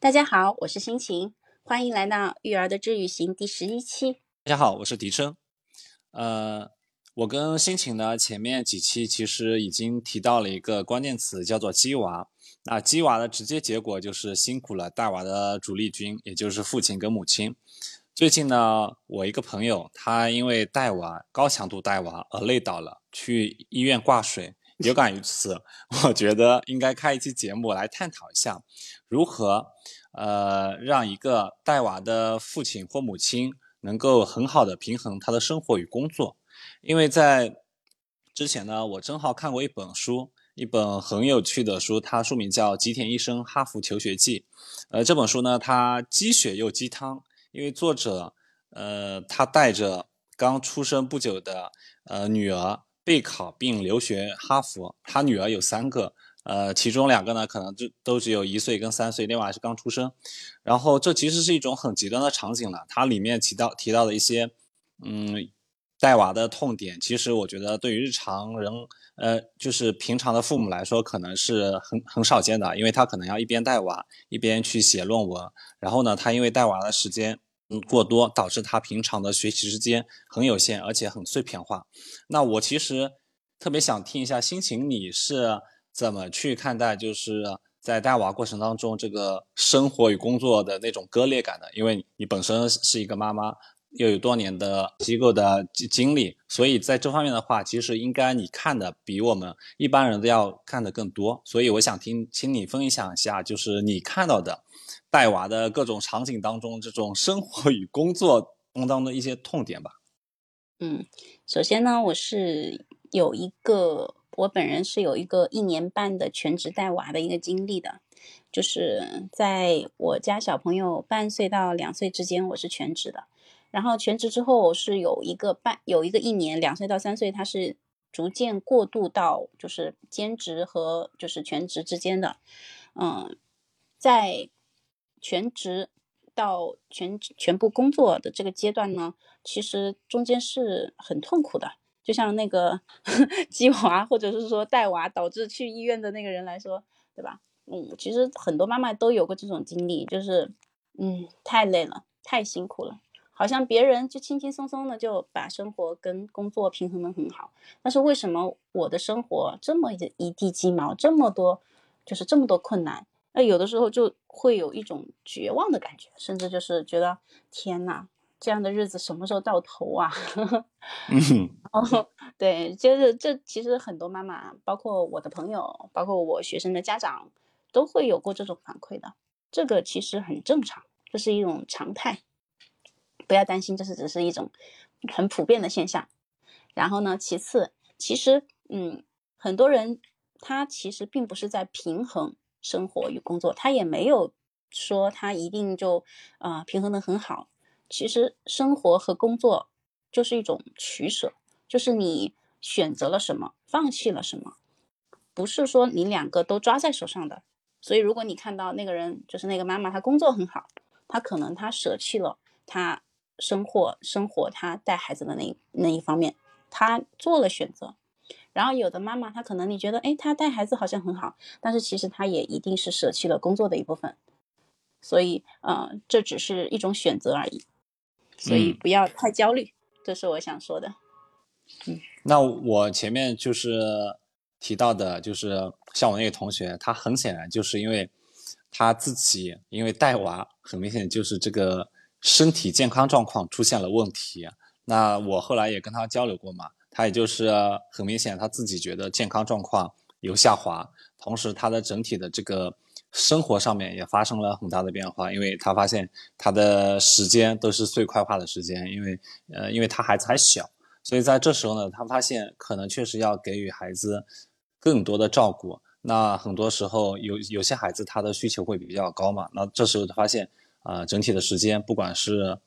大家好，我是心情，欢迎来到育儿的治愈行第十一期。大家好，我是迪生。呃，我跟心情呢，前面几期其实已经提到了一个关键词，叫做“鸡娃”。那鸡娃的直接结果就是辛苦了带娃的主力军，也就是父亲跟母亲。最近呢，我一个朋友，他因为带娃高强度带娃而累倒了，去医院挂水。有感于此，我觉得应该开一期节目来探讨一下，如何呃让一个带娃的父亲或母亲能够很好的平衡他的生活与工作。因为在之前呢，我正好看过一本书，一本很有趣的书，它书名叫《吉田医生哈佛求学记》。呃，这本书呢，它鸡血又鸡汤，因为作者呃他带着刚出生不久的呃女儿。备考并留学哈佛，他女儿有三个，呃，其中两个呢可能就都只有一岁跟三岁，另外是刚出生。然后这其实是一种很极端的场景了。它里面提到提到的一些，嗯，带娃的痛点，其实我觉得对于日常人，呃，就是平常的父母来说，可能是很很少见的，因为他可能要一边带娃一边去写论文，然后呢，他因为带娃的时间。嗯，过多导致他平常的学习时间很有限，而且很碎片化。那我其实特别想听一下心情，你是怎么去看待，就是在带娃过程当中这个生活与工作的那种割裂感呢？因为你本身是一个妈妈，又有多年的机构的经历，所以在这方面的话，其实应该你看的比我们一般人都要看的更多。所以我想听，请你分享一下，就是你看到的。带娃的各种场景当中，这种生活与工作当中的一些痛点吧。嗯，首先呢，我是有一个，我本人是有一个一年半的全职带娃的一个经历的，就是在我家小朋友半岁到两岁之间，我是全职的。然后全职之后是有一个半，有一个一年，两岁到三岁，他是逐渐过渡到就是兼职和就是全职之间的。嗯，在全职到全全部工作的这个阶段呢，其实中间是很痛苦的。就像那个 鸡娃，或者是说带娃导致去医院的那个人来说，对吧？嗯，其实很多妈妈都有过这种经历，就是嗯，太累了，太辛苦了，好像别人就轻轻松松的就把生活跟工作平衡的很好，但是为什么我的生活这么一地鸡毛，这么多，就是这么多困难？那有的时候就会有一种绝望的感觉，甚至就是觉得天呐，这样的日子什么时候到头啊？嗯，哦，对，就是这其实很多妈妈，包括我的朋友，包括我学生的家长，都会有过这种反馈的。这个其实很正常，这是一种常态，不要担心，这是只是一种很普遍的现象。然后呢，其次，其实嗯，很多人他其实并不是在平衡。生活与工作，他也没有说他一定就啊平衡的很好。其实生活和工作就是一种取舍，就是你选择了什么，放弃了什么，不是说你两个都抓在手上的。所以如果你看到那个人，就是那个妈妈，她工作很好，她可能她舍弃了她生活生活她带孩子的那那一方面，她做了选择。然后有的妈妈，她可能你觉得，哎，她带孩子好像很好，但是其实她也一定是舍弃了工作的一部分，所以，呃，这只是一种选择而已，所以不要太焦虑，这是我想说的。嗯，那我前面就是提到的，就是像我那个同学，他很显然就是因为他自己因为带娃，很明显就是这个身体健康状况出现了问题。那我后来也跟他交流过嘛。他也就是很明显，他自己觉得健康状况有下滑，同时他的整体的这个生活上面也发生了很大的变化，因为他发现他的时间都是碎块化的时间，因为呃，因为他孩子还小，所以在这时候呢，他发现可能确实要给予孩子更多的照顾。那很多时候有有些孩子他的需求会比较高嘛，那这时候他发现啊，整体的时间不管是。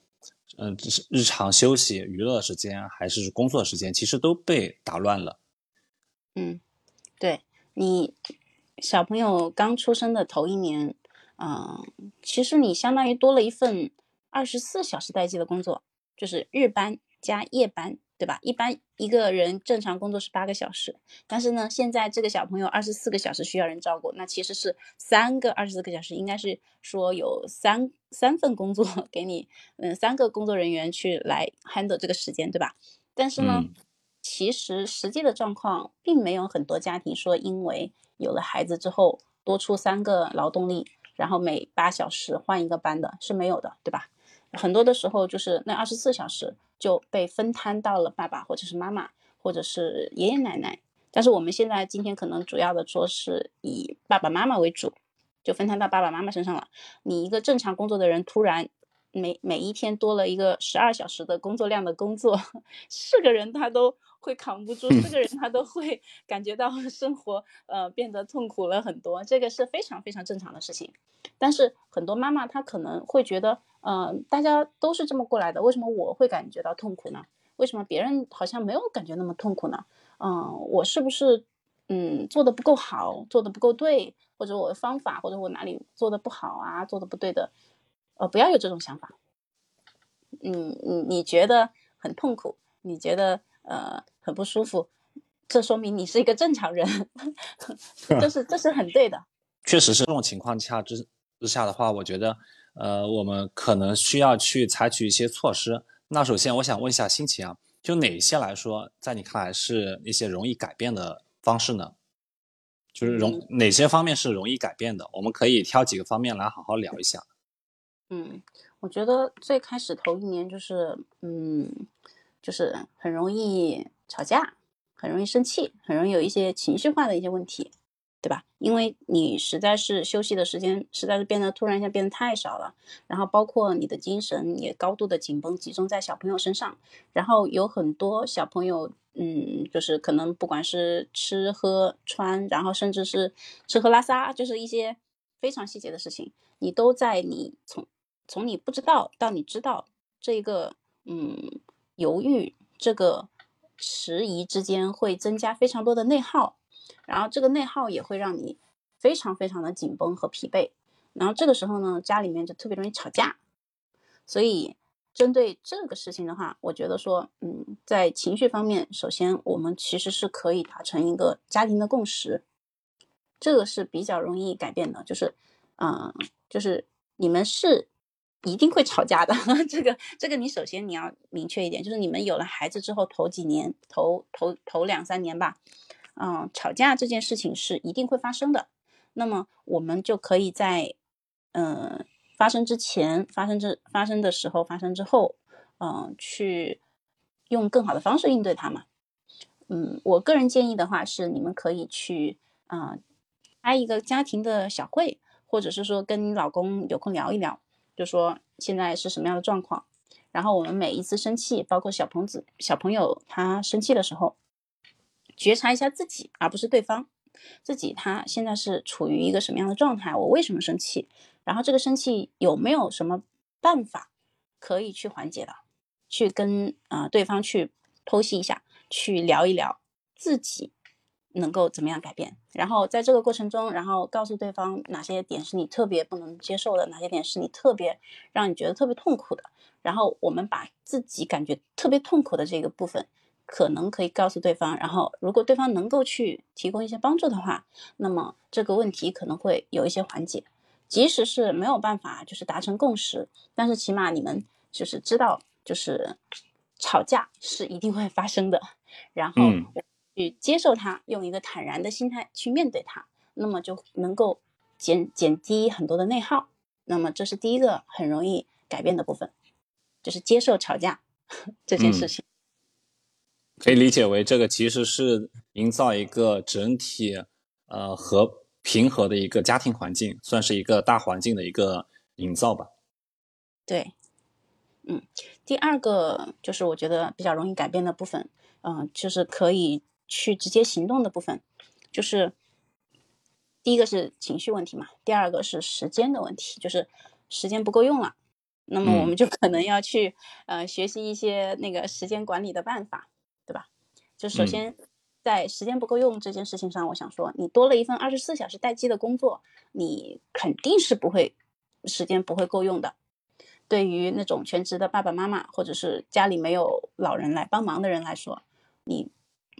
嗯，是日常休息、娱乐时间还是工作时间，其实都被打乱了。嗯，对你小朋友刚出生的头一年，嗯，其实你相当于多了一份二十四小时待机的工作，就是日班加夜班对吧？一般一个人正常工作是八个小时，但是呢，现在这个小朋友二十四个小时需要人照顾，那其实是三个二十四个小时，应该是说有三三份工作 给你，嗯，三个工作人员去来 handle 这个时间，对吧？但是呢，其实实际的状况并没有很多家庭说因为有了孩子之后多出三个劳动力，然后每八小时换一个班的，是没有的，对吧？很多的时候就是那二十四小时就被分摊到了爸爸或者是妈妈或者是爷爷奶奶，但是我们现在今天可能主要的说是以爸爸妈妈为主，就分摊到爸爸妈妈身上了。你一个正常工作的人，突然每每一天多了一个十二小时的工作量的工作，是个人他都会扛不住，是个人 他都会感觉到生活呃变得痛苦了很多，这个是非常非常正常的事情。但是很多妈妈她可能会觉得。嗯，大家都是这么过来的，为什么我会感觉到痛苦呢？为什么别人好像没有感觉那么痛苦呢？嗯，我是不是嗯做的不够好，做的不够对，或者我的方法，或者我哪里做的不好啊，做的不对的？呃，不要有这种想法。嗯，你你觉得很痛苦，你觉得呃很不舒服，这说明你是一个正常人，这是这是很对的。确实是这种情况下之之下的话，我觉得。呃，我们可能需要去采取一些措施。那首先，我想问一下心情啊，就哪些来说，在你看来是一些容易改变的方式呢？就是容哪些方面是容易改变的？我们可以挑几个方面来好好聊一下。嗯，我觉得最开始头一年就是，嗯，就是很容易吵架，很容易生气，很容易有一些情绪化的一些问题。对吧？因为你实在是休息的时间实在是变得突然一下变得太少了，然后包括你的精神也高度的紧绷，集中在小朋友身上，然后有很多小朋友，嗯，就是可能不管是吃喝穿，然后甚至是吃喝拉撒，就是一些非常细节的事情，你都在你从从你不知道到你知道这一个嗯犹豫这个迟疑之间会增加非常多的内耗。然后这个内耗也会让你非常非常的紧绷和疲惫，然后这个时候呢，家里面就特别容易吵架。所以针对这个事情的话，我觉得说，嗯，在情绪方面，首先我们其实是可以达成一个家庭的共识，这个是比较容易改变的。就是，嗯，就是你们是一定会吵架的。这个这个你首先你要明确一点，就是你们有了孩子之后头几年，头头头两三年吧。嗯，吵架这件事情是一定会发生的。那么我们就可以在，嗯，发生之前、发生之发生的时候、发生之后，嗯，去用更好的方式应对它嘛。嗯，我个人建议的话是，你们可以去，嗯，开一个家庭的小会，或者是说跟老公有空聊一聊，就说现在是什么样的状况。然后我们每一次生气，包括小朋子小朋友他生气的时候。觉察一下自己，而不是对方。自己他现在是处于一个什么样的状态？我为什么生气？然后这个生气有没有什么办法可以去缓解的？去跟啊对方去剖析一下，去聊一聊自己能够怎么样改变。然后在这个过程中，然后告诉对方哪些点是你特别不能接受的，哪些点是你特别让你觉得特别痛苦的。然后我们把自己感觉特别痛苦的这个部分。可能可以告诉对方，然后如果对方能够去提供一些帮助的话，那么这个问题可能会有一些缓解。即使是没有办法就是达成共识，但是起码你们就是知道，就是吵架是一定会发生的，然后去接受它，用一个坦然的心态去面对它，那么就能够减减低很多的内耗。那么这是第一个很容易改变的部分，就是接受吵架 这件事情。可以理解为，这个其实是营造一个整体呃和平和的一个家庭环境，算是一个大环境的一个营造吧。对，嗯，第二个就是我觉得比较容易改变的部分，嗯，就是可以去直接行动的部分，就是第一个是情绪问题嘛，第二个是时间的问题，就是时间不够用了，那么我们就可能要去呃学习一些那个时间管理的办法。对吧就首先，在时间不够用这件事情上，我想说，你多了一份二十四小时待机的工作，你肯定是不会时间不会够用的。对于那种全职的爸爸妈妈，或者是家里没有老人来帮忙的人来说，你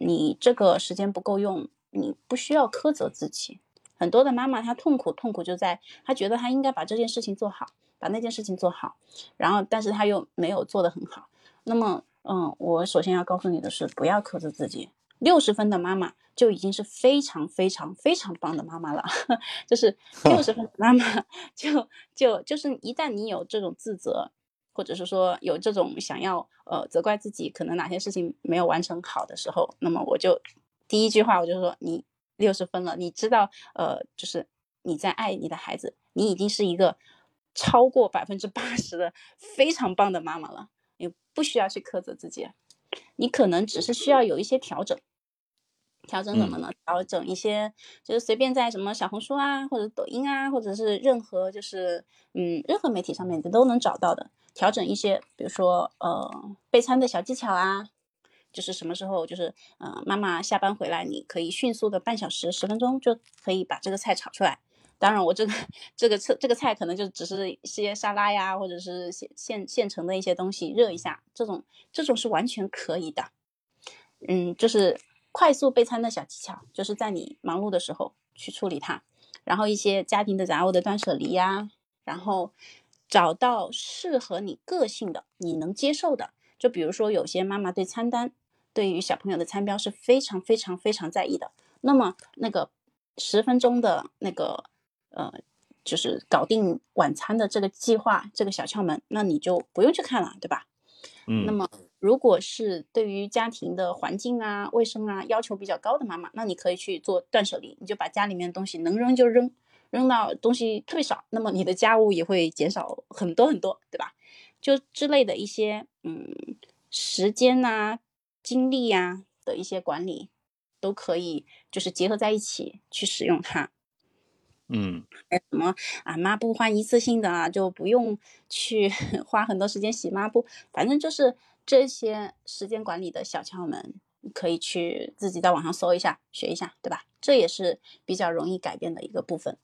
你这个时间不够用，你不需要苛责自己。很多的妈妈她痛苦，痛苦就在她觉得她应该把这件事情做好，把那件事情做好，然后但是她又没有做得很好。那么，嗯，我首先要告诉你的是，不要苛责自己。六十分的妈妈就已经是非常非常非常棒的妈妈了，就是六十分的妈妈 就就就是一旦你有这种自责，或者是说有这种想要呃责怪自己可能哪些事情没有完成好的时候，那么我就第一句话我就说你六十分了，你知道呃就是你在爱你的孩子，你已经是一个超过百分之八十的非常棒的妈妈了，你不需要去苛责自己，你可能只是需要有一些调整。调整怎么呢？调整一些，就是随便在什么小红书啊，或者抖音啊，或者是任何就是嗯任何媒体上面你都能找到的。调整一些，比如说呃备餐的小技巧啊，就是什么时候就是呃妈妈下班回来，你可以迅速的半小时十分钟就可以把这个菜炒出来。当然我这个这个菜这个菜可能就只是一些沙拉呀，或者是现现现成的一些东西热一下，这种这种是完全可以的。嗯，就是。快速备餐的小技巧，就是在你忙碌的时候去处理它，然后一些家庭的杂物的断舍离呀，然后找到适合你个性的、你能接受的。就比如说，有些妈妈对餐单、对于小朋友的餐标是非常非常非常在意的，那么那个十分钟的那个呃，就是搞定晚餐的这个计划、这个小窍门，那你就不用去看了，对吧？嗯，那么。如果是对于家庭的环境啊、卫生啊要求比较高的妈妈，那你可以去做断舍离，你就把家里面的东西能扔就扔，扔到东西特别少，那么你的家务也会减少很多很多，对吧？就之类的一些嗯时间呐、精力呀的一些管理，都可以就是结合在一起去使用它。嗯，什么啊抹布换一次性的啊，就不用去 花很多时间洗抹布，反正就是。这些时间管理的小窍门，可以去自己在网上搜一下，学一下，对吧？这也是比较容易改变的一个部分。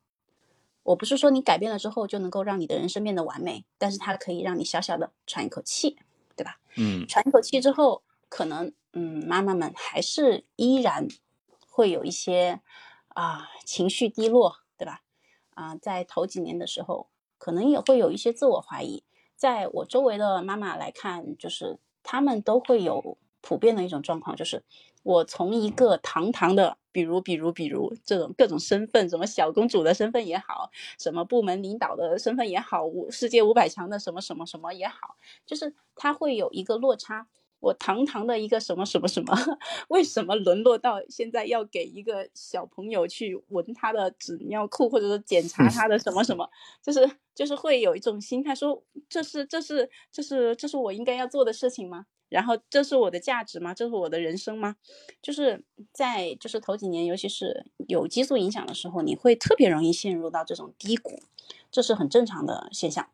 我不是说你改变了之后就能够让你的人生变得完美，但是它可以让你小小的喘一口气，对吧？嗯，喘一口气之后，可能嗯，妈妈们还是依然会有一些啊情绪低落，对吧？啊，在头几年的时候，可能也会有一些自我怀疑。在我周围的妈妈来看，就是。他们都会有普遍的一种状况，就是我从一个堂堂的，比如比如比如这种各种身份，什么小公主的身份也好，什么部门领导的身份也好，五世界五百强的什么什么什么也好，就是他会有一个落差。我堂堂的一个什么什么什么，为什么沦落到现在要给一个小朋友去闻他的纸尿裤，或者说检查他的什么什么？就是就是会有一种心态，说这是这是这是这是我应该要做的事情吗？然后这是我的价值吗？这是我的人生吗？就是在就是头几年，尤其是有激素影响的时候，你会特别容易陷入到这种低谷，这是很正常的现象。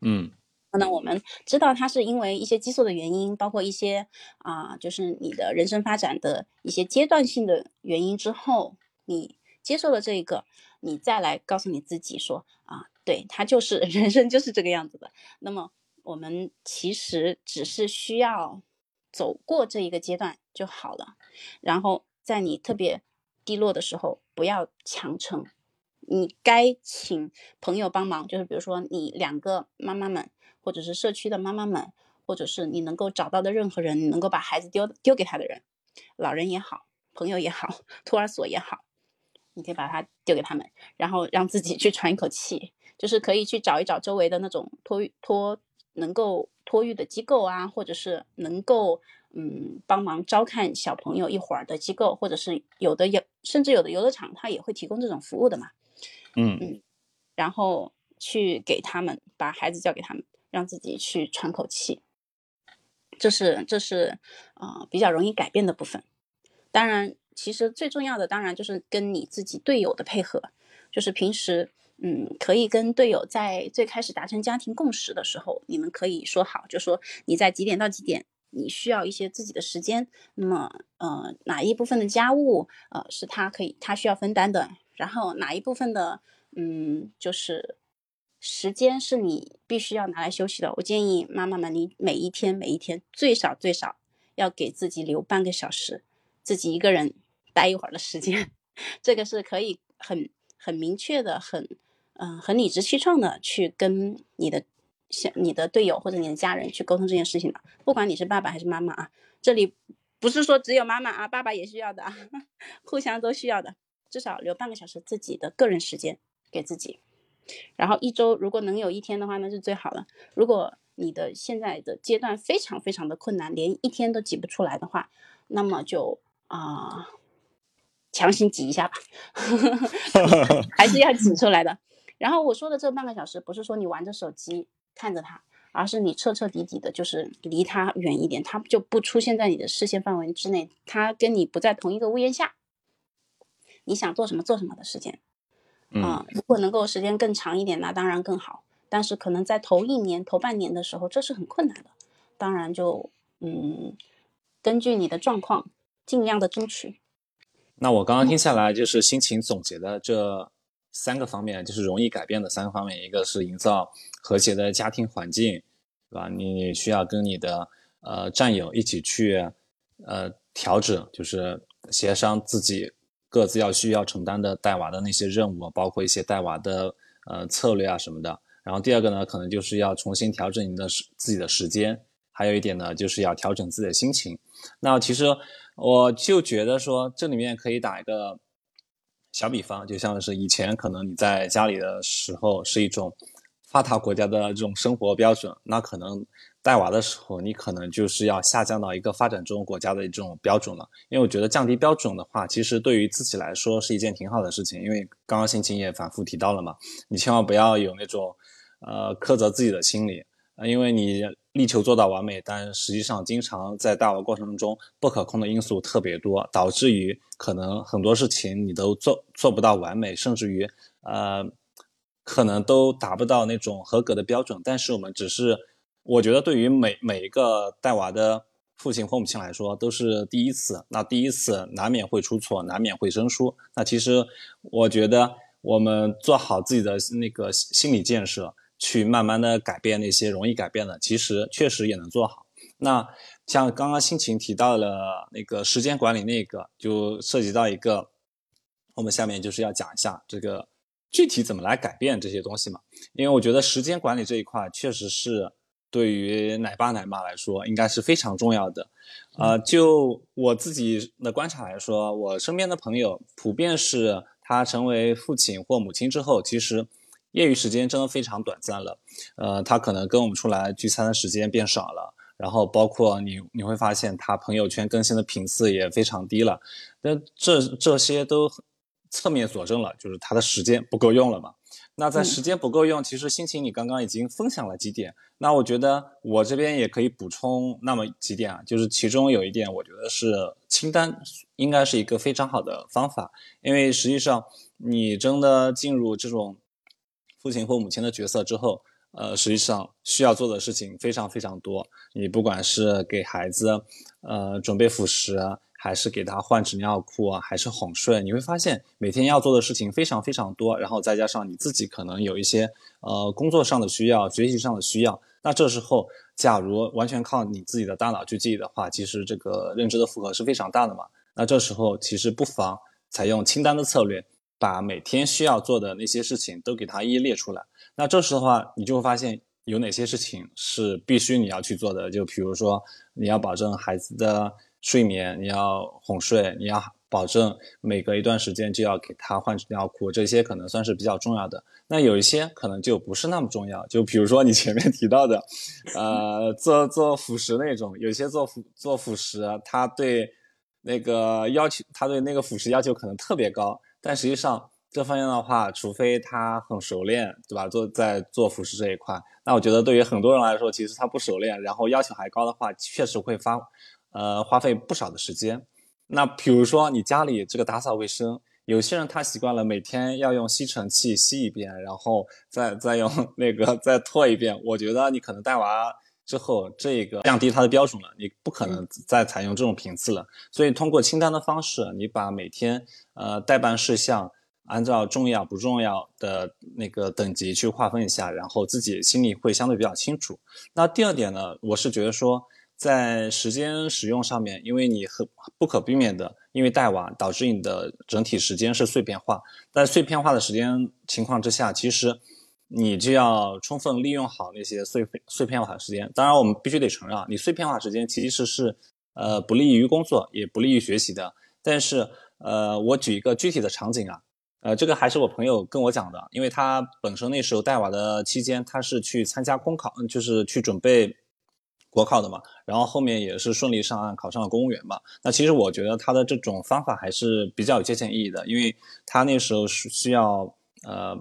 嗯。那我们知道它是因为一些激素的原因，包括一些啊，就是你的人生发展的一些阶段性的原因之后，你接受了这一个，你再来告诉你自己说啊，对，它就是 人生就是这个样子的。那么我们其实只是需要走过这一个阶段就好了。然后在你特别低落的时候，不要强撑，你该请朋友帮忙，就是比如说你两个妈妈们。或者是社区的妈妈们，或者是你能够找到的任何人，你能够把孩子丢丢给他的人，老人也好，朋友也好，托儿所也好，你可以把他丢给他们，然后让自己去喘一口气，就是可以去找一找周围的那种托托能够托育的机构啊，或者是能够嗯帮忙照看小朋友一会儿的机构，或者是有的有甚至有的游乐场他也会提供这种服务的嘛，嗯嗯，然后去给他们把孩子交给他们。让自己去喘口气，这是这是啊比较容易改变的部分。当然，其实最重要的当然就是跟你自己队友的配合，就是平时嗯可以跟队友在最开始达成家庭共识的时候，你们可以说好，就说你在几点到几点你需要一些自己的时间，那么呃哪一部分的家务呃是他可以他需要分担的，然后哪一部分的嗯就是。时间是你必须要拿来休息的。我建议妈妈们，你每一天每一天最少最少要给自己留半个小时，自己一个人待一会儿的时间。这个是可以很很明确的、很嗯很理直气壮的去跟你的像你的队友或者你的家人去沟通这件事情的。不管你是爸爸还是妈妈啊，这里不是说只有妈妈啊，爸爸也需要的，啊，互相都需要的。至少留半个小时自己的个人时间给自己。然后一周如果能有一天的话，那是最好了。如果你的现在的阶段非常非常的困难，连一天都挤不出来的话，那么就啊，强行挤一下吧 还是要挤出来的。然后我说的这半个小时，不是说你玩着手机看着他，而是你彻彻底底的，就是离他远一点，他就不出现在你的视线范围之内，他跟你不在同一个屋檐下。你想做什么做什么的时间。啊，如果能够时间更长一点，那当然更好。但是可能在头一年、头半年的时候，这是很困难的。当然就嗯，根据你的状况，尽量的争取。那我刚刚听下来，就是心情总结的这三个方面，就是容易改变的三个方面。一个是营造和谐的家庭环境，对吧？你需要跟你的呃战友一起去呃调整，就是协商自己。各自要需要承担的带娃的那些任务，包括一些带娃的呃策略啊什么的。然后第二个呢，可能就是要重新调整你的时自己的时间。还有一点呢，就是要调整自己的心情。那其实我就觉得说，这里面可以打一个小比方，就像是以前可能你在家里的时候是一种发达国家的这种生活标准，那可能。带娃的时候，你可能就是要下降到一个发展中国家的这种标准了。因为我觉得降低标准的话，其实对于自己来说是一件挺好的事情。因为刚刚心情也反复提到了嘛，你千万不要有那种呃苛责自己的心理啊，因为你力求做到完美，但实际上经常在带娃过程中不可控的因素特别多，导致于可能很多事情你都做做不到完美，甚至于呃可能都达不到那种合格的标准。但是我们只是。我觉得对于每每一个带娃的父亲或母亲来说，都是第一次。那第一次难免会出错，难免会生疏。那其实我觉得，我们做好自己的那个心理建设，去慢慢的改变那些容易改变的，其实确实也能做好。那像刚刚心情提到了那个时间管理那个，就涉及到一个，我们下面就是要讲一下这个具体怎么来改变这些东西嘛。因为我觉得时间管理这一块确实是。对于奶爸奶妈来说，应该是非常重要的。呃，就我自己的观察来说，我身边的朋友普遍是，他成为父亲或母亲之后，其实业余时间真的非常短暂了。呃，他可能跟我们出来聚餐的时间变少了，然后包括你你会发现他朋友圈更新的频次也非常低了。那这这些都侧面佐证了，就是他的时间不够用了嘛。那在时间不够用，其实心情你刚刚已经分享了几点。那我觉得我这边也可以补充那么几点啊，就是其中有一点，我觉得是清单应该是一个非常好的方法，因为实际上你真的进入这种父亲或母亲的角色之后，呃，实际上需要做的事情非常非常多。你不管是给孩子呃准备辅食。还是给他换纸尿裤啊，还是哄睡？你会发现每天要做的事情非常非常多，然后再加上你自己可能有一些呃工作上的需要、学习上的需要。那这时候，假如完全靠你自己的大脑去记忆的话，其实这个认知的负荷是非常大的嘛。那这时候其实不妨采用清单的策略，把每天需要做的那些事情都给它一一列出来。那这时的话，你就会发现有哪些事情是必须你要去做的。就比如说，你要保证孩子的。睡眠你要哄睡，你要保证每隔一段时间就要给他换尿裤，这些可能算是比较重要的。那有一些可能就不是那么重要，就比如说你前面提到的，呃，做做辅食那种，有些做辅做辅食，他对那个要求，他对那个辅食要求可能特别高，但实际上这方面的话，除非他很熟练，对吧？做在做辅食这一块，那我觉得对于很多人来说，其实他不熟练，然后要求还高的话，确实会发。呃，花费不少的时间。那比如说你家里这个打扫卫生，有些人他习惯了每天要用吸尘器吸一遍，然后再再用那个再拖一遍。我觉得你可能带娃之后，这个降低它的标准了，你不可能再采用这种频次了。所以通过清单的方式，你把每天呃代办事项按照重要不重要的那个等级去划分一下，然后自己心里会相对比较清楚。那第二点呢，我是觉得说，在时间使用上面，因为你很不可避免的，因为带娃导致你的整体时间是碎片化，在碎片化的时间情况之下，其实你就要充分利用好那些碎片碎片化时间。当然，我们必须得承认啊，你碎片化时间其实是呃不利于工作，也不利于学习的。但是呃，我举一个具体的场景啊。呃，这个还是我朋友跟我讲的，因为他本身那时候带娃的期间，他是去参加公考，就是去准备国考的嘛，然后后面也是顺利上岸，考上了公务员嘛。那其实我觉得他的这种方法还是比较有借鉴意义的，因为他那时候是需要呃，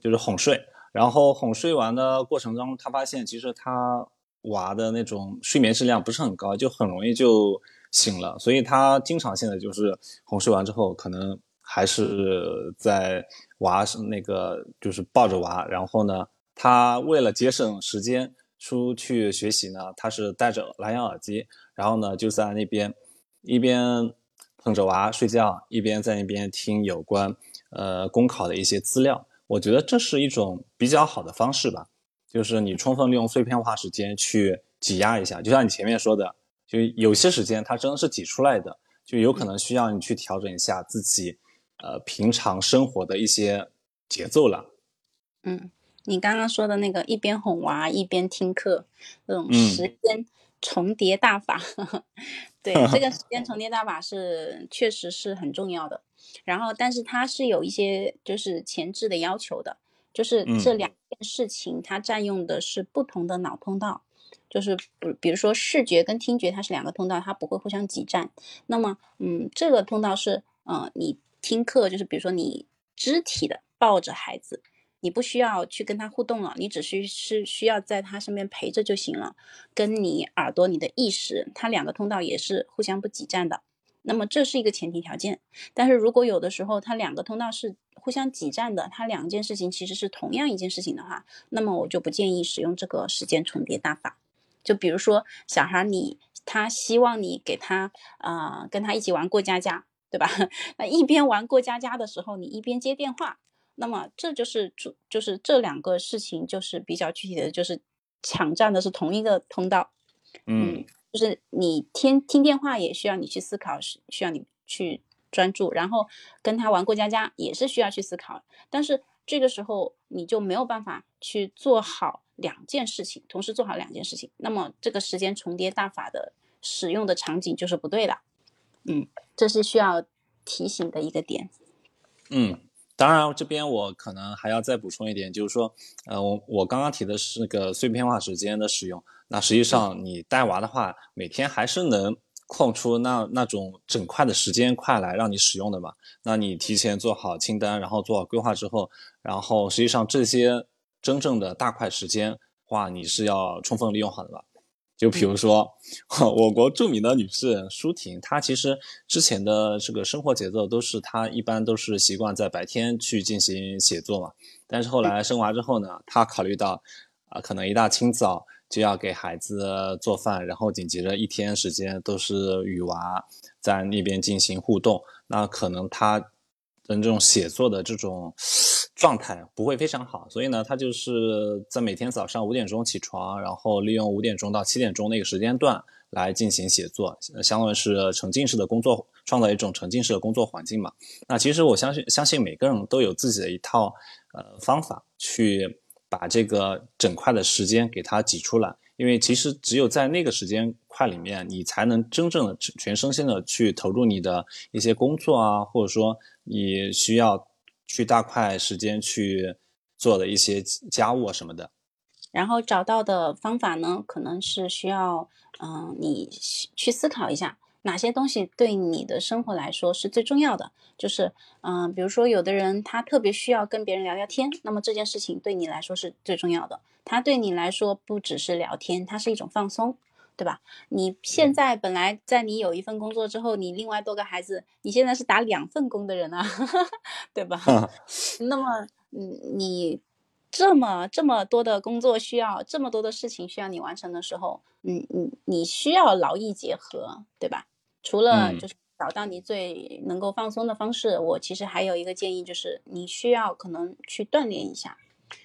就是哄睡，然后哄睡完的过程中，他发现其实他娃的那种睡眠质量不是很高，就很容易就醒了，所以他经常性的就是哄睡完之后可能。还是在娃那个就是抱着娃，然后呢，他为了节省时间出去学习呢，他是戴着蓝牙耳机，然后呢就在那边一边捧着娃睡觉，一边在那边听有关呃公考的一些资料。我觉得这是一种比较好的方式吧，就是你充分利用碎片化时间去挤压一下，就像你前面说的，就有些时间它真的是挤出来的，就有可能需要你去调整一下自己。呃，平常生活的一些节奏了。嗯，你刚刚说的那个一边哄娃一边听课，这种时间重叠大法，对，这个时间重叠大法是确实是很重要的。然后，但是它是有一些就是前置的要求的，就是这两件事情它占用的是不同的脑通道，就是比比如说视觉跟听觉它是两个通道，它不会互相挤占。那么，嗯，这个通道是，嗯，你。听课就是，比如说你肢体的抱着孩子，你不需要去跟他互动了，你只需是需要在他身边陪着就行了。跟你耳朵、你的意识，它两个通道也是互相不挤占的。那么这是一个前提条件。但是如果有的时候它两个通道是互相挤占的，它两件事情其实是同样一件事情的话，那么我就不建议使用这个时间重叠大法。就比如说小孩，你他希望你给他啊跟他一起玩过家家。对吧？那一边玩过家家的时候，你一边接电话，那么这就是主，就是这两个事情就是比较具体的，就是抢占的是同一个通道。嗯，就是你听听电话也需要你去思考，是需要你去专注，然后跟他玩过家家也是需要去思考，但是这个时候你就没有办法去做好两件事情，同时做好两件事情，那么这个时间重叠大法的使用的场景就是不对的。嗯，这是需要提醒的一个点。嗯，当然，这边我可能还要再补充一点，就是说，呃，我我刚刚提的是那个碎片化时间的使用。那实际上，你带娃的话，每天还是能空出那那种整块的时间块来让你使用的嘛。那你提前做好清单，然后做好规划之后，然后实际上这些真正的大块时间话，你是要充分利用好的吧。就比如说，我国著名的女诗人舒婷，她其实之前的这个生活节奏都是她一般都是习惯在白天去进行写作嘛。但是后来生娃之后呢，她考虑到啊，可能一大清早就要给孩子做饭，然后紧接着一天时间都是与娃在那边进行互动，那可能她的这种写作的这种。状态不会非常好，所以呢，他就是在每天早上五点钟起床，然后利用五点钟到七点钟那个时间段来进行写作，相当于是沉浸式的工作，创造一种沉浸式的工作环境嘛。那其实我相信，相信每个人都有自己的一套呃方法，去把这个整块的时间给它挤出来，因为其实只有在那个时间块里面，你才能真正的全身心的去投入你的一些工作啊，或者说你需要。去大块时间去做的一些家务啊什么的，然后找到的方法呢，可能是需要，嗯，你去思考一下哪些东西对你的生活来说是最重要的。就是，嗯，比如说有的人他特别需要跟别人聊聊天，那么这件事情对你来说是最重要的。他对你来说不只是聊天，它是一种放松。对吧？你现在本来在你有一份工作之后，你另外多个孩子，你现在是打两份工的人啊，对吧？那么，嗯，你这么这么多的工作需要，这么多的事情需要你完成的时候，嗯你，你需要劳逸结合，对吧？除了就是找到你最能够放松的方式，我其实还有一个建议，就是你需要可能去锻炼一下，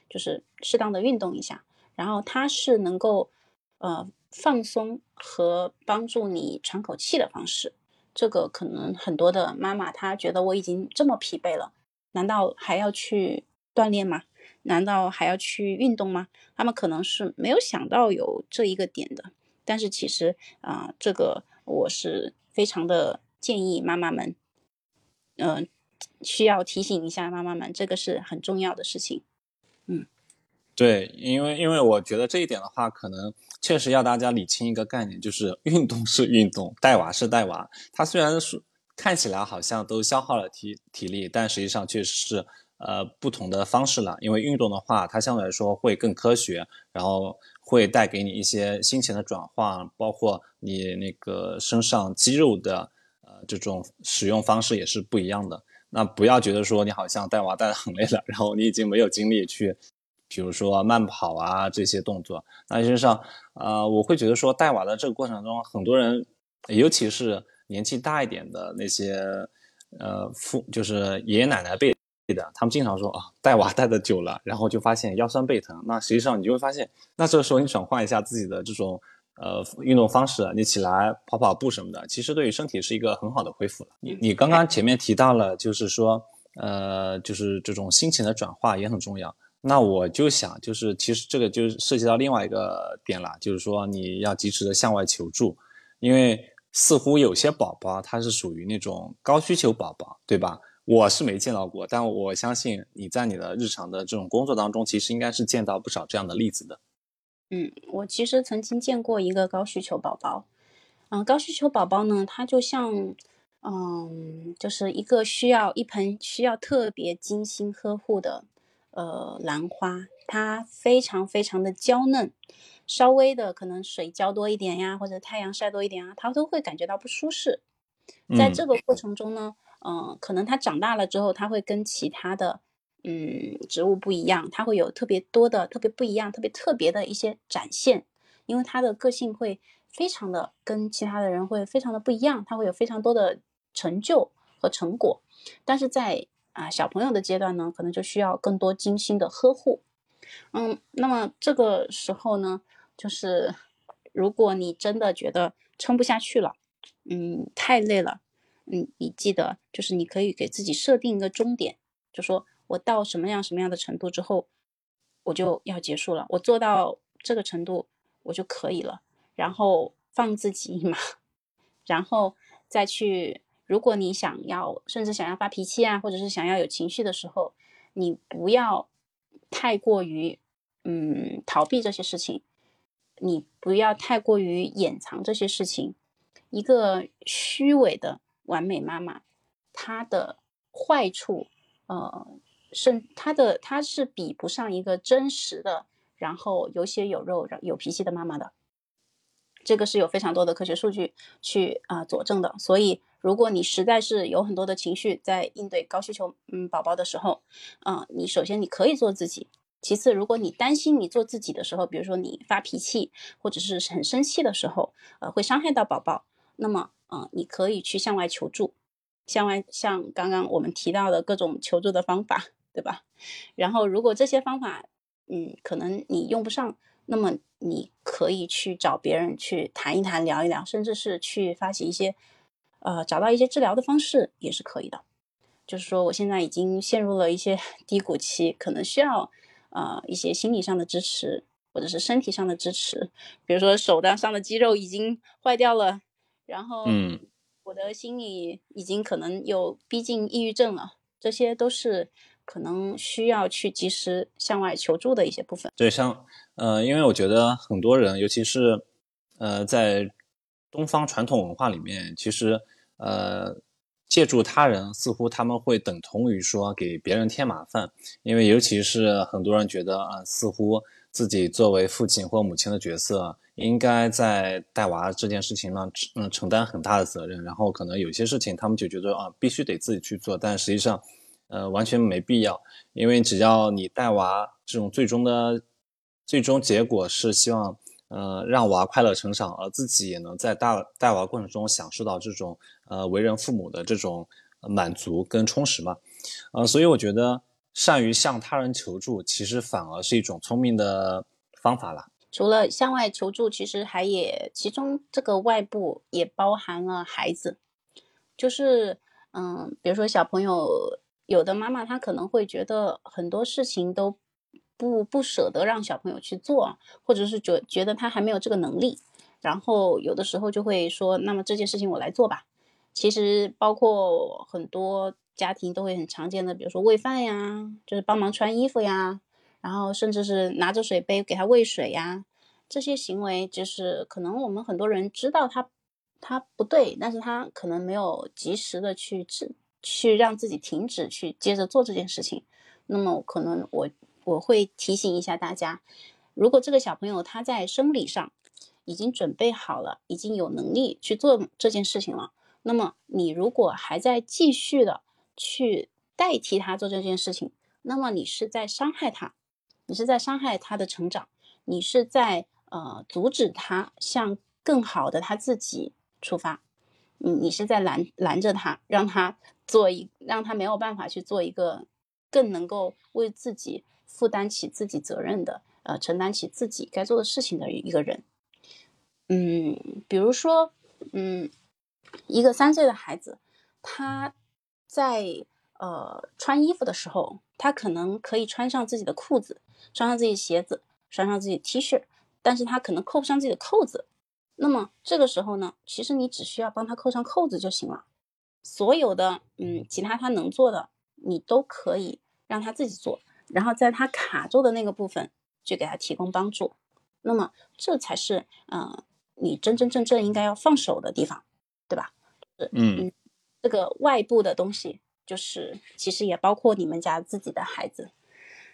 就是适当的运动一下，然后它是能够呃放松和帮助你喘口气的方式。这个可能很多的妈妈她觉得我已经这么疲惫了，难道还要去锻炼吗？难道还要去运动吗？他们可能是没有想到有这一个点的。但是其实啊，这个我是非常的建议妈妈们，嗯，需要提醒一下妈妈们，这个是很重要的事情。嗯，对，因为因为我觉得这一点的话，可能确实要大家理清一个概念，就是运动是运动，带娃是带娃。它虽然是看起来好像都消耗了体体力，但实际上确实是呃不同的方式了。因为运动的话，它相对来说会更科学，然后。会带给你一些心情的转换，包括你那个身上肌肉的呃这种使用方式也是不一样的。那不要觉得说你好像带娃带的很累了，然后你已经没有精力去，比如说慢跑啊这些动作。那实际上，呃，我会觉得说带娃的这个过程中，很多人，尤其是年纪大一点的那些，呃，父就是爷爷奶奶辈。的，他们经常说啊，带娃带的久了，然后就发现腰酸背疼。那实际上你就会发现，那这个时候你转换一下自己的这种呃运动方式，你起来跑跑步什么的，其实对于身体是一个很好的恢复了。你你刚刚前面提到了，就是说呃，就是这种心情的转化也很重要。那我就想，就是其实这个就涉及到另外一个点了，就是说你要及时的向外求助，因为似乎有些宝宝他是属于那种高需求宝宝，对吧？我是没见到过，但我相信你在你的日常的这种工作当中，其实应该是见到不少这样的例子的。嗯，我其实曾经见过一个高需求宝宝，嗯，高需求宝宝呢，他就像，嗯，就是一个需要一盆需要特别精心呵护的呃兰花，它非常非常的娇嫩，稍微的可能水浇多一点呀，或者太阳晒多一点啊，它都会感觉到不舒适。在这个过程中呢。嗯，可能它长大了之后，它会跟其他的嗯植物不一样，它会有特别多的、特别不一样、特别特别的一些展现，因为它的个性会非常的跟其他的人会非常的不一样，它会有非常多的成就和成果。但是在啊小朋友的阶段呢，可能就需要更多精心的呵护。嗯，那么这个时候呢，就是如果你真的觉得撑不下去了，嗯，太累了。嗯，你记得，就是你可以给自己设定一个终点，就说我到什么样什么样的程度之后，我就要结束了。我做到这个程度，我就可以了。然后放自己一马，然后再去。如果你想要，甚至想要发脾气啊，或者是想要有情绪的时候，你不要太过于嗯逃避这些事情，你不要太过于掩藏这些事情。一个虚伪的。完美妈妈，她的坏处，呃，甚他的他是比不上一个真实的，然后有血有肉、有脾气的妈妈的。这个是有非常多的科学数据去啊佐证的。所以，如果你实在是有很多的情绪在应对高需求嗯宝宝的时候，啊，你首先你可以做自己。其次，如果你担心你做自己的时候，比如说你发脾气或者是很生气的时候，呃，会伤害到宝宝，那么。啊，你可以去向外求助，向外像刚刚我们提到的各种求助的方法，对吧？然后如果这些方法，嗯，可能你用不上，那么你可以去找别人去谈一谈、聊一聊，甚至是去发起一些，呃，找到一些治疗的方式也是可以的。就是说，我现在已经陷入了一些 低谷期，可能需要呃一些心理上的支持，或者是身体上的支持，比如说手的上的肌肉已经坏掉了。然后，嗯，我的心理已经可能有逼近抑郁症了，这些都是可能需要去及时向外求助的一些部分。对，像，呃，因为我觉得很多人，尤其是，呃，在东方传统文化里面，其实，呃，借助他人，似乎他们会等同于说给别人添麻烦，因为尤其是很多人觉得啊，似乎自己作为父亲或母亲的角色。应该在带娃这件事情上，嗯，承担很大的责任。然后可能有些事情他们就觉得啊，必须得自己去做，但实际上，呃，完全没必要。因为只要你带娃这种最终的最终结果是希望，呃，让娃快乐成长，而自己也能在带带娃过程中享受到这种呃为人父母的这种满足跟充实嘛。呃，所以我觉得善于向他人求助，其实反而是一种聪明的方法啦。除了向外求助，其实还也其中这个外部也包含了孩子，就是嗯，比如说小朋友，有的妈妈她可能会觉得很多事情都不不舍得让小朋友去做，或者是觉觉得他还没有这个能力，然后有的时候就会说，那么这件事情我来做吧。其实包括很多家庭都会很常见的，比如说喂饭呀，就是帮忙穿衣服呀。然后甚至是拿着水杯给他喂水呀，这些行为就是可能我们很多人知道他他不对，但是他可能没有及时的去止，去让自己停止去接着做这件事情。那么可能我我会提醒一下大家，如果这个小朋友他在生理上已经准备好了，已经有能力去做这件事情了，那么你如果还在继续的去代替他做这件事情，那么你是在伤害他。你是在伤害他的成长，你是在呃阻止他向更好的他自己出发，你你是在拦拦着他，让他做一让他没有办法去做一个更能够为自己负担起自己责任的呃承担起自己该做的事情的一个人。嗯，比如说嗯一个三岁的孩子，他在呃穿衣服的时候，他可能可以穿上自己的裤子。穿上自己鞋子，穿上自己 T 恤，但是他可能扣不上自己的扣子。那么这个时候呢，其实你只需要帮他扣上扣子就行了。所有的嗯，其他他能做的，你都可以让他自己做。然后在他卡住的那个部分，去给他提供帮助。那么这才是嗯，你真真正正应该要放手的地方，对吧？嗯，这个外部的东西，就是其实也包括你们家自己的孩子。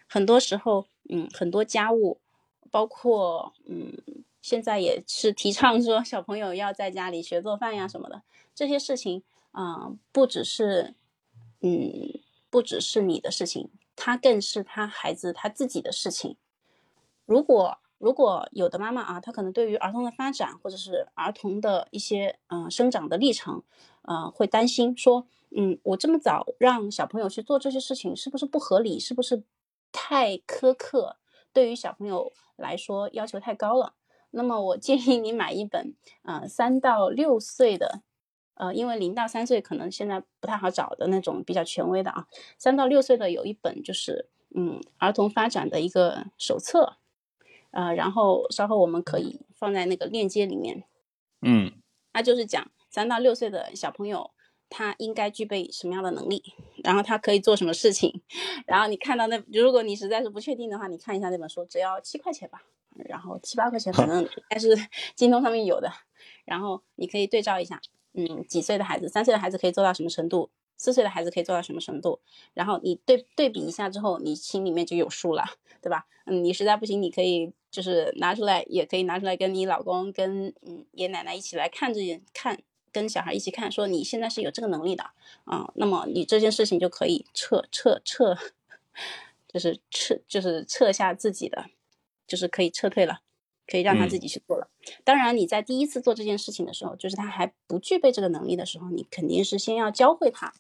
很多时候，嗯，很多家务，包括，嗯，现在也是提倡说小朋友要在家里学做饭呀什么的，这些事情，啊，不只是，嗯，不只是你的事情，他更是他孩子他自己的事情。如果如果有的妈妈啊，她可能对于儿童的发展或者是儿童的一些，嗯，生长的历程，呃，会担心说，嗯，我这么早让小朋友去做这些事情，是不是不合理？是不是？太苛刻，对于小朋友来说要求太高了。那么我建议你买一本，呃，三到六岁的，呃，因为零到三岁可能现在不太好找的那种比较权威的啊。三到六岁的有一本就是，嗯，儿童发展的一个手册，呃，然后稍后我们可以放在那个链接里面。嗯，它就是讲三到六岁的小朋友。他应该具备什么样的能力，然后他可以做什么事情，然后你看到那，如果你实在是不确定的话，你看一下那本书，只要七块钱吧，然后七八块钱，反正应该是 京东上面有的，然后你可以对照一下，嗯，几岁的孩子，三岁的孩子可以做到什么程度，四岁的孩子可以做到什么程度，然后你对对比一下之后，你心里面就有数了，对吧？嗯，你实在不行，你可以就是拿出来，也可以拿出来跟你老公跟嗯爷爷奶奶一起来看这看。跟小孩一起看，说你现在是有这个能力的啊，那么你这件事情就可以撤撤撤，就是撤就是撤下自己的，就是可以撤退了，可以让他自己去做了。当然，你在第一次做这件事情的时候，就是他还不具备这个能力的时候，你肯定是先要教会他。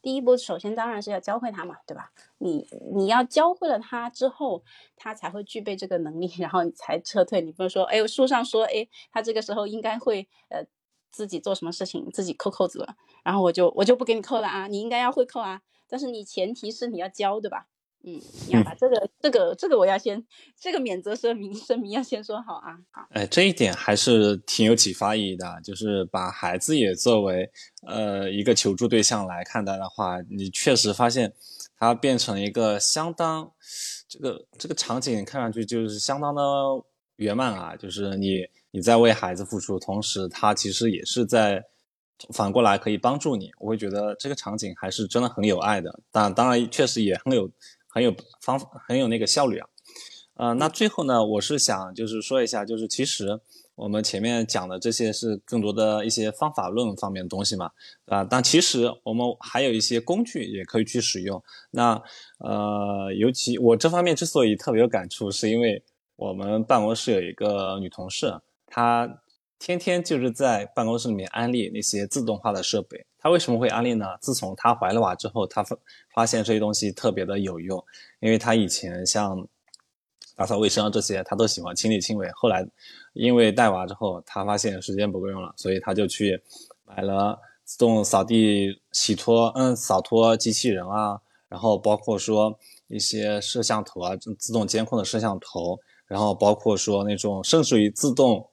第一步，首先当然是要教会他嘛，对吧？你你要教会了他之后，他才会具备这个能力，然后你才撤退。你不能说，哎，书上说，哎，他这个时候应该会呃。自己做什么事情，自己扣扣子了，然后我就我就不给你扣了啊！你应该要会扣啊，但是你前提是你要教，对吧？嗯，要把这个这个这个我要先这个免责声明声明要先说好啊。好，哎，这一点还是挺有启发意义的，就是把孩子也作为呃一个求助对象来看待的话，你确实发现他变成一个相当这个这个场景看上去就是相当的圆满啊，就是你。你在为孩子付出，同时他其实也是在反过来可以帮助你。我会觉得这个场景还是真的很有爱的，但当然确实也很有很有方很有那个效率啊。呃，那最后呢，我是想就是说一下，就是其实我们前面讲的这些是更多的一些方法论方面的东西嘛，啊，但其实我们还有一些工具也可以去使用。那呃，尤其我这方面之所以特别有感触，是因为。我们办公室有一个女同事，她天天就是在办公室里面安利那些自动化的设备。她为什么会安利呢？自从她怀了娃之后，她发发现这些东西特别的有用，因为她以前像打扫卫生这些，她都喜欢亲力亲为。后来因为带娃之后，她发现时间不够用了，所以她就去买了自动扫地、洗拖、嗯扫拖机器人啊，然后包括说一些摄像头啊，自动监控的摄像头，然后包括说那种甚至于自动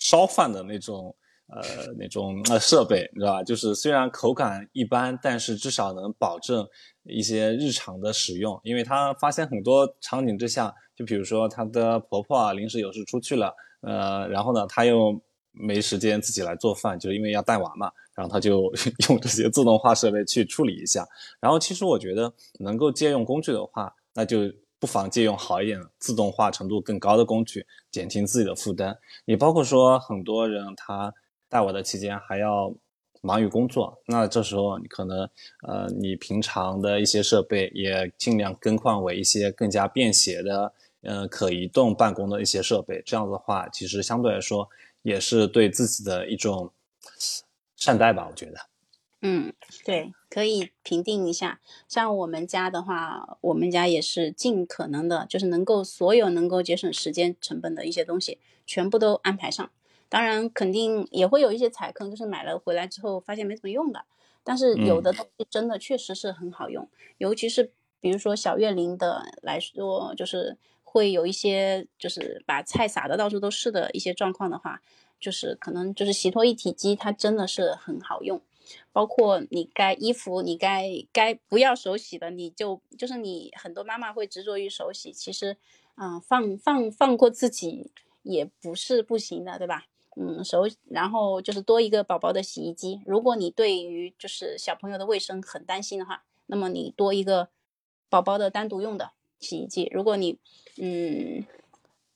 烧饭的那种。呃，那种呃设备，你知道吧？就是虽然口感一般，但是至少能保证一些日常的使用。因为她发现很多场景之下，就比如说她的婆婆啊，临时有事出去了，呃，然后呢，她又没时间自己来做饭，就是因为要带娃嘛，然后她就 用这些自动化设备去处理一下。然后其实我觉得，能够借用工具的话，那就不妨借用好一点、自动化程度更高的工具，减轻自己的负担。也包括说很多人他。带我的期间还要忙于工作，那这时候你可能，呃，你平常的一些设备也尽量更换为一些更加便携的，嗯，可移动办公的一些设备。这样子的话，其实相对来说也是对自己的一种善待吧，我觉得。嗯，对，可以评定一下。像我们家的话，我们家也是尽可能的，就是能够所有能够节省时间成本的一些东西，全部都安排上。当然，肯定也会有一些踩坑，就是买了回来之后发现没怎么用的。但是有的东西真的确实是很好用，尤其是比如说小月龄的来说，就是会有一些就是把菜撒的到处都是的一些状况的话，就是可能就是洗脱一体机它真的是很好用。包括你该衣服你该该不要手洗的，你就就是你很多妈妈会执着于手洗，其实嗯放放放过自己也不是不行的，对吧？嗯，手，然后就是多一个宝宝的洗衣机。如果你对于就是小朋友的卫生很担心的话，那么你多一个宝宝的单独用的洗衣机。如果你，嗯，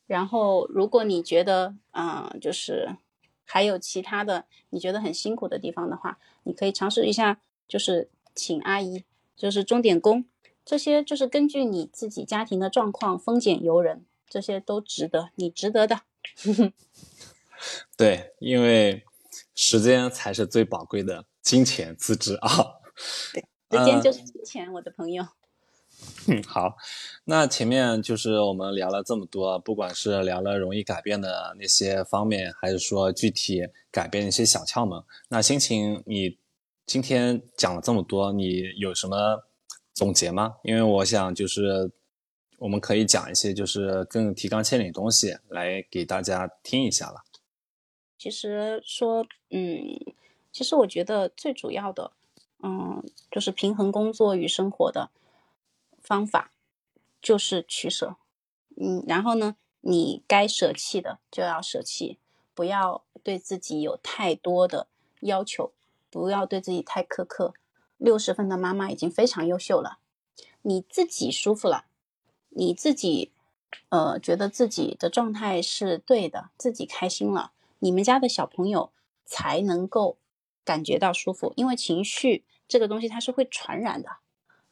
然后如果你觉得，嗯，就是还有其他的你觉得很辛苦的地方的话，你可以尝试一下，就是请阿姨，就是钟点工，这些就是根据你自己家庭的状况，丰俭由人，这些都值得，你值得的。对，因为时间才是最宝贵的金钱资质啊！对，时间就是金钱，我的朋友。嗯，好，那前面就是我们聊了这么多，不管是聊了容易改变的那些方面，还是说具体改变一些小窍门。那心情，你今天讲了这么多，你有什么总结吗？因为我想就是我们可以讲一些就是更提纲挈领的东西来给大家听一下了。其实说，嗯，其实我觉得最主要的，嗯，就是平衡工作与生活的方法，就是取舍，嗯，然后呢，你该舍弃的就要舍弃，不要对自己有太多的要求，不要对自己太苛刻。六十分的妈妈已经非常优秀了，你自己舒服了，你自己，呃，觉得自己的状态是对的，自己开心了。你们家的小朋友才能够感觉到舒服，因为情绪这个东西它是会传染的。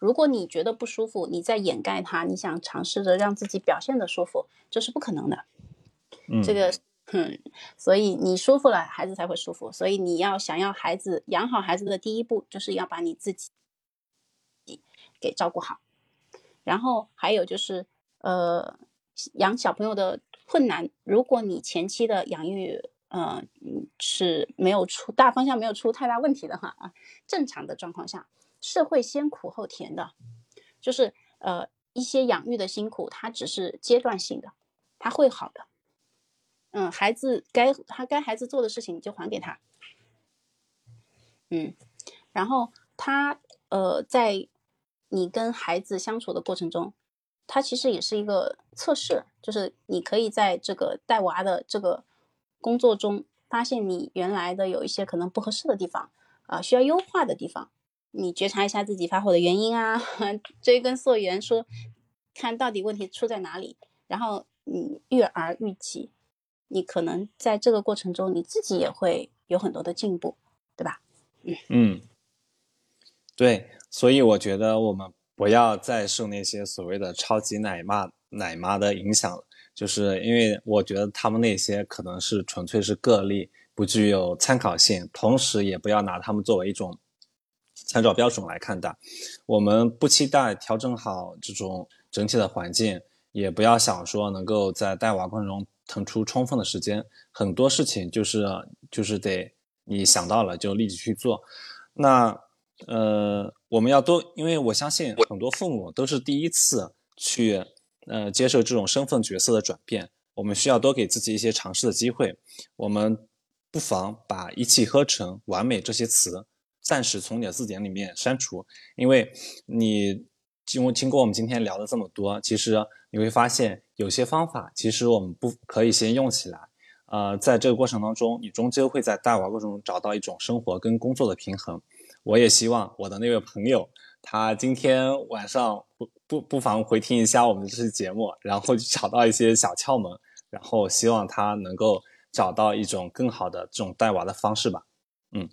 如果你觉得不舒服，你在掩盖它，你想尝试着让自己表现的舒服，这是不可能的。嗯，这个，嗯，所以你舒服了，孩子才会舒服。所以你要想要孩子养好孩子的第一步，就是要把你自己给照顾好。然后还有就是，呃，养小朋友的困难，如果你前期的养育。嗯，是没有出大方向，没有出太大问题的话啊，正常的状况下是会先苦后甜的，就是呃一些养育的辛苦，它只是阶段性的，它会好的。嗯，孩子该他该孩子做的事情你就还给他，嗯，然后他呃在你跟孩子相处的过程中，他其实也是一个测试，就是你可以在这个带娃的这个。工作中发现你原来的有一些可能不合适的地方啊，需要优化的地方，你觉察一下自己发火的原因啊，追根溯源说，看到底问题出在哪里，然后你育儿育己，你可能在这个过程中你自己也会有很多的进步，对吧？嗯，对，所以我觉得我们不要再受那些所谓的超级奶妈奶妈的影响了。就是因为我觉得他们那些可能是纯粹是个例，不具有参考性，同时也不要拿他们作为一种参照标准来看待。我们不期待调整好这种整体的环境，也不要想说能够在带娃过程中腾出充分的时间。很多事情就是就是得你想到了就立即去做。那呃，我们要多，因为我相信很多父母都是第一次去呃接受这种身份角色的转变，我们需要多给自己一些尝试的机会。我们不妨把“一气呵成”“完美”这些词暂时从你的字典里面删除，因为你经过经过我们今天聊了这么多，其实你会发现有些方法其实我们不可以先用起来。呃，在这个过程当中，你终究会在带娃过程中找到一种生活跟工作的平衡。我也希望我的那位朋友，他今天晚上不不不妨回听一下我们这期节目，然后找到一些小窍门，然后希望他能够找到一种更好的这种带娃的方式吧。嗯。